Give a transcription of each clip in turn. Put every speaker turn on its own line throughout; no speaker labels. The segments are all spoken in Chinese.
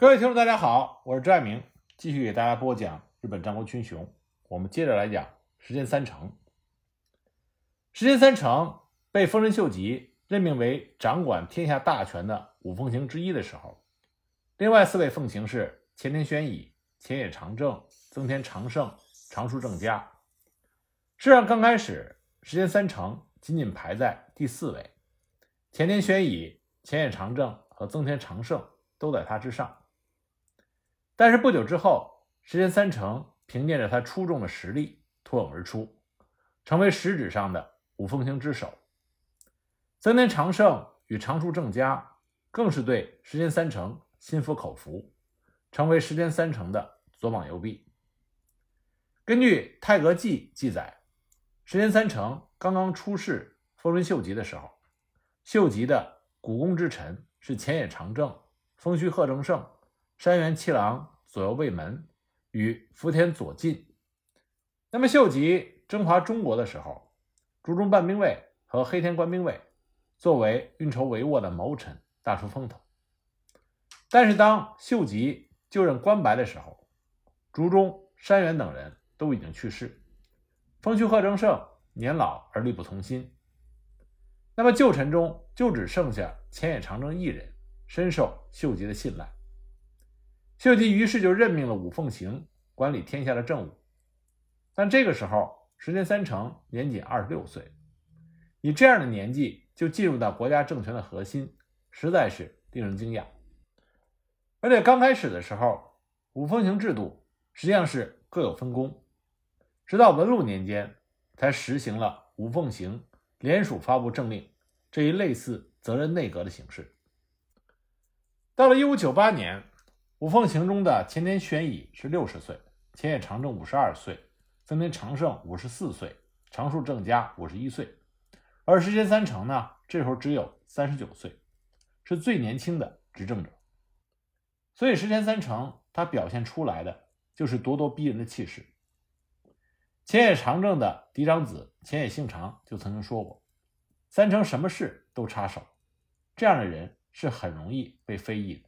各位听众，大家好，我是朱爱明，继续给大家播讲日本战国群雄。我们接着来讲石田三成。石田三成被丰臣秀吉任命为掌管天下大权的五奉行之一的时候，另外四位奉行是前田宣仪、前野长政、增田长盛、长树正家。事实上，刚开始石田三成仅仅排在第四位，前田宣仪、前野长政和增田长盛都在他之上。但是不久之后，石田三成凭借着他出众的实力脱颖而出，成为实质上的五奉行之首。增田长盛与长树正家更是对石田三成心服口服，成为石田三成的左膀右臂。根据《太阁记》记载，石田三成刚刚出仕丰臣秀吉的时候，秀吉的股肱之臣是前野长政、丰须贺正胜。山原七郎左右卫门与福田左近。那么秀吉征伐中国的时候，竹中半兵卫和黑田官兵卫作为运筹帷幄的谋臣大出风头。但是当秀吉就任关白的时候，竹中、山原等人都已经去世，丰须贺正胜年老而力不从心。那么旧臣中就只剩下前野长政一人深受秀吉的信赖。秀吉于是就任命了五奉行管理天下的政务，但这个时候石田三成年仅二十六岁，以这样的年纪就进入到国家政权的核心，实在是令人惊讶。而且刚开始的时候，五奉行制度实际上是各有分工，直到文禄年间才实行了五奉行联署发布政令这一类似责任内阁的形式。到了一五九八年。五奉行中的前田玄乙是六十岁，前野长政五十二岁，增田长盛五十四岁，长树正家五十一岁，而石田三成呢，这时候只有三十九岁，是最年轻的执政者。所以石田三成他表现出来的就是咄咄逼人的气势。前野长政的嫡长子前野幸长就曾经说过：“三成什么事都插手，这样的人是很容易被非议的。”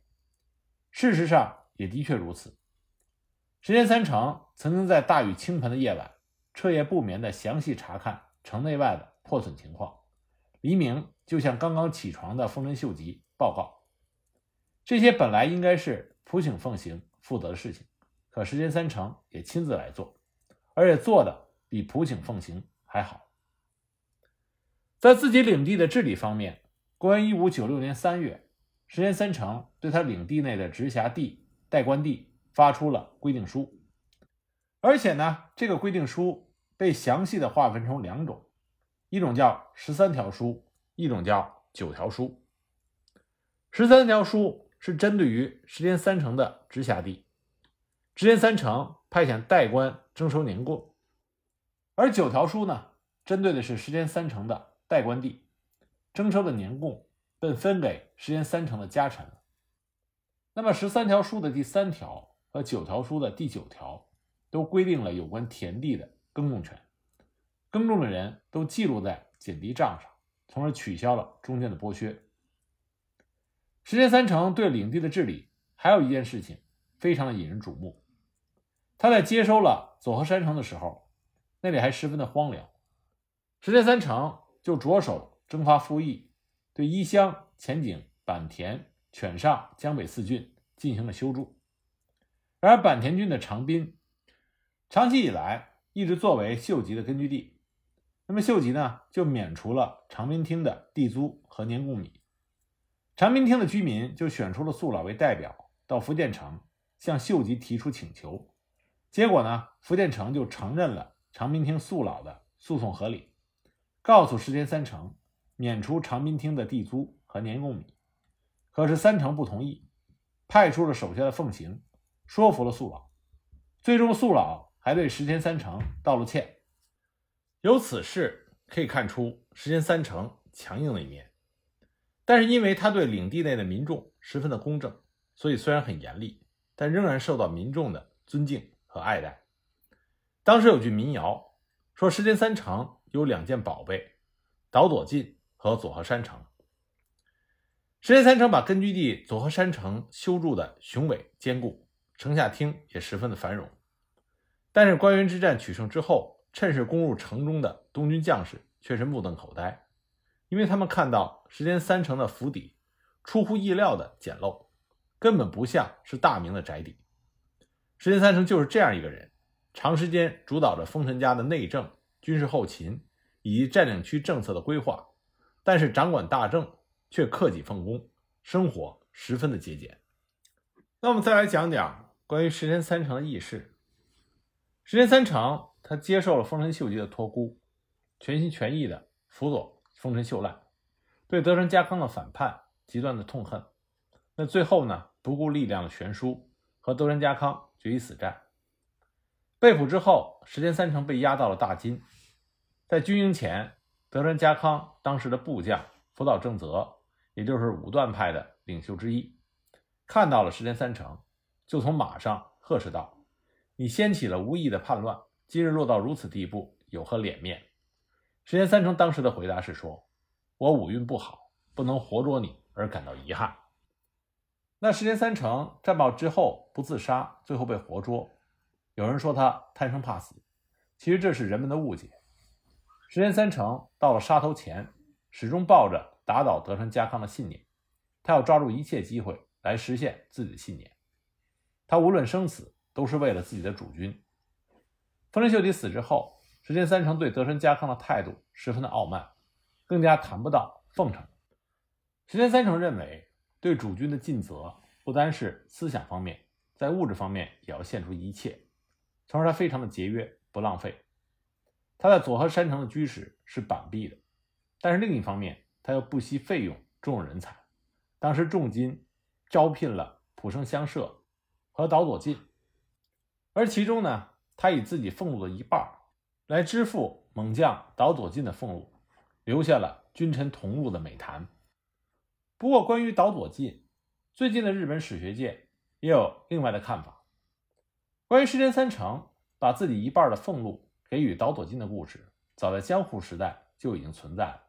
事实上也的确如此。石田三成曾经在大雨倾盆的夜晚，彻夜不眠地详细查看城内外的破损情况，黎明就向刚刚起床的丰臣秀吉报告。这些本来应该是浦井奉行负责的事情，可石田三成也亲自来做，而且做的比浦井奉行还好。在自己领地的治理方面，公元一五九六年三月。石田三成对他领地内的直辖地、代官地发出了规定书，而且呢，这个规定书被详细的划分成两种，一种叫十三条书，一种叫九条书。十三条书是针对于石田三成的直辖地，石田三成派遣代官征收年贡，而九条书呢，针对的是石田三成的代官地，征收的年贡。被分给石田三成的家臣。那么十三条书的第三条和九条书的第九条都规定了有关田地的耕种权，耕种的人都记录在减地账上，从而取消了中间的剥削。石田三成对领地的治理还有一件事情非常的引人瞩目，他在接收了佐贺山城的时候，那里还十分的荒凉，石田三成就着手征发赋役。对伊香、前井、坂田、犬上、江北四郡进行了修筑。然而，坂田郡的长滨长期以来一直作为秀吉的根据地，那么秀吉呢就免除了长滨町的地租和年贡米。长滨町的居民就选出了宿老为代表到福建城向秀吉提出请求，结果呢，福建城就承认了长滨町宿老的诉讼合理，告诉石田三成。免除长滨厅的地租和年贡米，可是三成不同意，派出了手下的奉行，说服了素老，最终素老还对石田三成道了歉。由此事可以看出石田三成强硬的一面，但是因为他对领地内的民众十分的公正，所以虽然很严厉，但仍然受到民众的尊敬和爱戴。当时有句民谣说，石田三成有两件宝贝，岛佐近。和佐贺山城，石田三成把根据地佐贺山城修筑的雄伟坚固，城下町也十分的繁荣。但是关原之战取胜之后，趁势攻入城中的东军将士却是目瞪口呆，因为他们看到石田三成的府邸出乎意料的简陋，根本不像是大明的宅邸。石田三成就是这样一个人，长时间主导着丰臣家的内政、军事后勤以及占领区政策的规划，但是掌管大政。却克己奉公，生活十分的节俭。那我们再来讲讲关于石田三成的轶事。石田三成他接受了丰臣秀吉的托孤，全心全意的辅佐丰臣秀赖，对德川家康的反叛极端的痛恨。那最后呢，不顾力量的悬殊，和德川家康决一死战。被捕之后，石田三成被押到了大金。在军营前，德川家康当时的部将福岛正则。也就是武断派的领袖之一，看到了石田三成，就从马上呵斥道：“你掀起了无意的叛乱，今日落到如此地步，有何脸面？”石田三成当时的回答是说：“我五运不好，不能活捉你而感到遗憾。”那石田三成战报之后不自杀，最后被活捉，有人说他贪生怕死，其实这是人们的误解。石田三成到了杀头前，始终抱着。打倒德川家康的信念，他要抓住一切机会来实现自己的信念。他无论生死，都是为了自己的主君。丰臣秀吉死之后，石田三成对德川家康的态度十分的傲慢，更加谈不到奉承。石田三成认为，对主君的尽责不单是思想方面，在物质方面也要献出一切。从而他非常的节约，不浪费。他在佐贺山城的居室是板壁的，但是另一方面。他又不惜费用重用人才，当时重金招聘了浦生乡社和岛佐进，而其中呢，他以自己俸禄的一半来支付猛将岛佐进的俸禄，留下了君臣同禄的美谈。不过，关于岛佐进，最近的日本史学界也有另外的看法。关于石田三成把自己一半的俸禄给予岛佐进的故事，早在江户时代就已经存在了。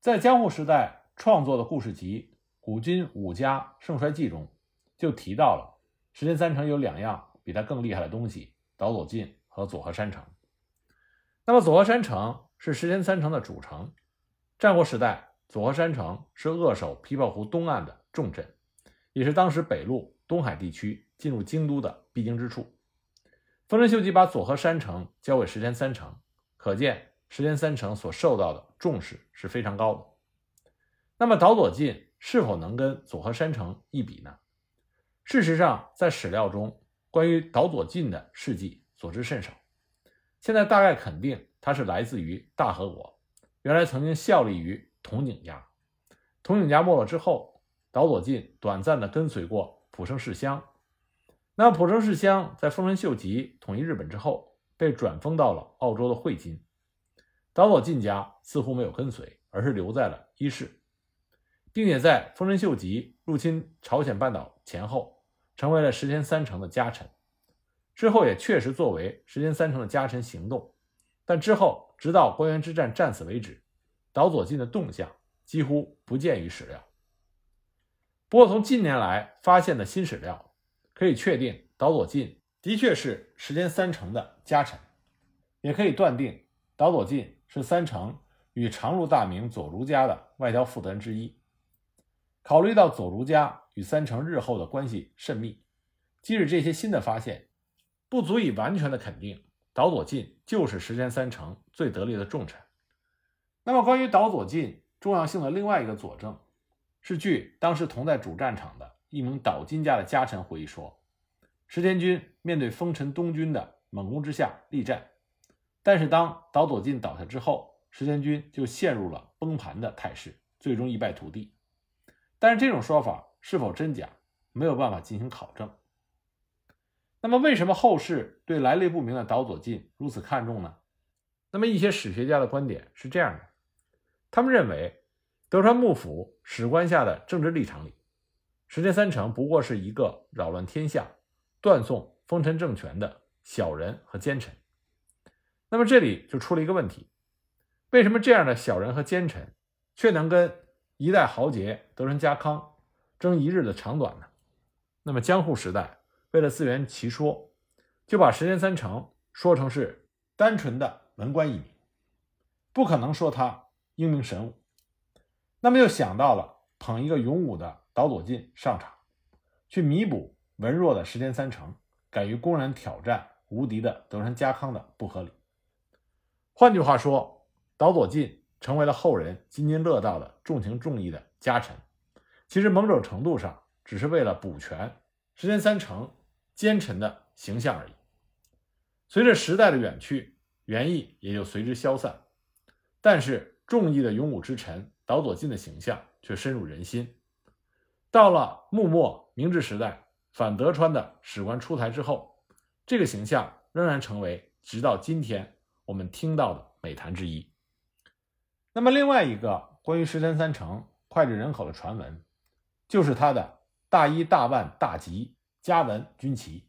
在江户时代创作的故事集《古今武家盛衰记》中，就提到了石田三成有两样比他更厉害的东西：岛佐进和佐贺山城。那么佐贺山城是石田三成的主城。战国时代，佐贺山城是扼守琵琶湖东岸的重镇，也是当时北陆东海地区进入京都的必经之处。丰臣秀吉把佐贺山城交给石田三成，可见。石田三成所受到的重视是非常高的。那么岛佐进是否能跟佐贺山城一比呢？事实上，在史料中关于岛佐进的事迹所知甚少。现在大概肯定他是来自于大和国，原来曾经效力于筒井家。筒井家没落之后，岛佐进短暂的跟随过浦生世乡。那浦城世乡在丰臣秀吉统一日本之后，被转封到了澳洲的汇金。岛佐进家似乎没有跟随，而是留在了伊势，并且在丰臣秀吉入侵朝鲜半岛前后，成为了石田三成的家臣。之后也确实作为石田三成的家臣行动，但之后直到关原之战战死为止，岛佐进的动向几乎不见于史料。不过，从近年来发现的新史料可以确定，岛佐进的确是石田三成的家臣，也可以断定岛佐进。是三成与长禄大名佐竹家的外交负责人之一。考虑到佐竹家与三成日后的关系甚密，即使这些新的发现不足以完全的肯定岛佐进就是石田三成最得力的重臣。那么，关于岛佐进重要性的另外一个佐证，是据当时同在主战场的一名岛津家的家臣回忆说，石田军面对丰臣东军的猛攻之下力战。但是，当岛佐进倒下之后，石田军就陷入了崩盘的态势，最终一败涂地。但是，这种说法是否真假，没有办法进行考证。那么，为什么后世对来历不明的岛佐进如此看重呢？那么，一些史学家的观点是这样的：他们认为，德川幕府史官下的政治立场里，石田三成不过是一个扰乱天下、断送丰臣政权的小人和奸臣。那么这里就出了一个问题：为什么这样的小人和奸臣，却能跟一代豪杰德川家康争一日的长短呢？那么江户时代为了自圆其说，就把石田三成说成是单纯的文官一名，不可能说他英明神武。那么又想到了捧一个勇武的岛佐进上场，去弥补文弱的石田三成敢于公然挑战无敌的德川家康的不合理。换句话说，岛佐进成为了后人津津乐道的重情重义的家臣，其实某种程度上只是为了补全石田三成奸臣的形象而已。随着时代的远去，原意也就随之消散，但是重义的勇武之臣岛佐进的形象却深入人心。到了幕末明治时代，反德川的史官出台之后，这个形象仍然成为直到今天。我们听到的美谈之一。那么，另外一个关于石田三成脍炙人口的传闻，就是他的大一大万大吉家文军旗。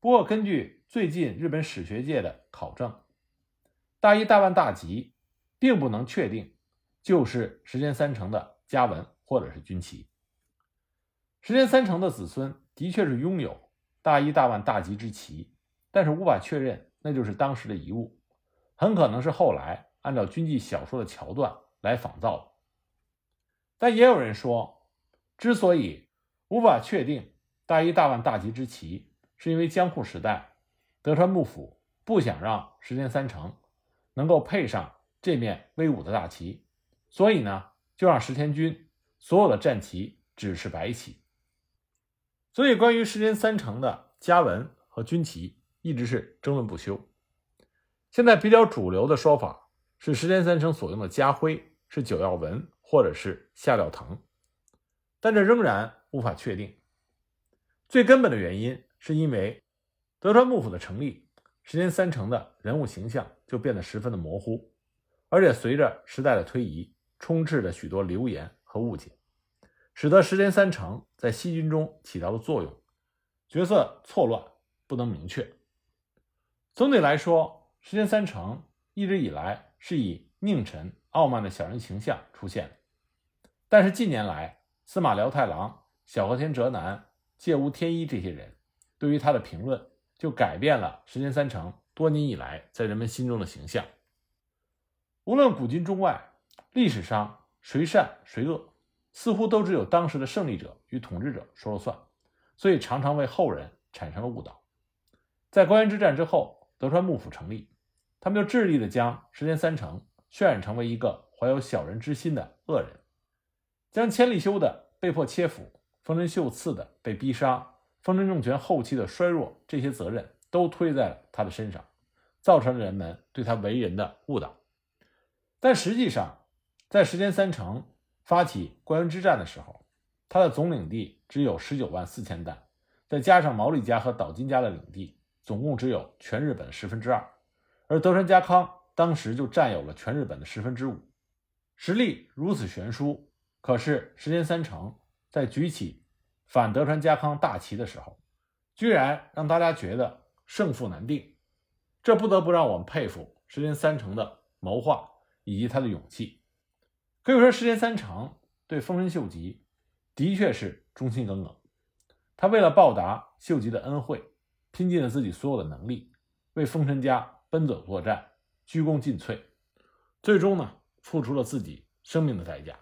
不过，根据最近日本史学界的考证，大一大万大吉并不能确定就是石田三成的家文或者是军旗。石田三成的子孙的确是拥有大一大万大吉之旗，但是无法确认。那就是当时的遗物，很可能是后来按照军纪小说的桥段来仿造的。但也有人说，之所以无法确定大一大万大吉之旗，是因为江户时代德川幕府不想让石田三成能够配上这面威武的大旗，所以呢，就让石田军所有的战旗只是白旗。所以，关于石田三成的家文和军旗。一直是争论不休。现在比较主流的说法是，石田三成所用的家徽是九曜纹或者是下料藤，但这仍然无法确定。最根本的原因是因为德川幕府的成立，石田三成的人物形象就变得十分的模糊，而且随着时代的推移，充斥着许多流言和误解，使得石田三成在西军中起到的作用角色错乱，不能明确。总体来说，石田三成一直以来是以佞臣、傲慢的小人形象出现。但是近年来，司马辽太郎、小和田哲男、介屋天一这些人对于他的评论，就改变了石田三成多年以来在人们心中的形象。无论古今中外，历史上谁善谁恶，似乎都只有当时的胜利者与统治者说了算，所以常常为后人产生了误导。在关原之战之后。德川幕府成立，他们就致力的将石田三成渲染成为一个怀有小人之心的恶人，将千利休的被迫切腹、丰臣秀次的被逼杀、丰臣政权后期的衰弱这些责任都推在了他的身上，造成了人们对他为人的误导。但实际上，在石田三成发起关原之战的时候，他的总领地只有十九万四千担，再加上毛利家和岛津家的领地。总共只有全日本的十分之二，而德川家康当时就占有了全日本的十分之五，实力如此悬殊。可是石田三成在举起反德川家康大旗的时候，居然让大家觉得胜负难定，这不得不让我们佩服石田三成的谋划以及他的勇气。可以说，时间三长对丰臣秀吉的确是忠心耿耿，他为了报答秀吉的恩惠。拼尽了自己所有的能力，为丰臣家奔走作战，鞠躬尽瘁，最终呢，付出了自己生命的代价。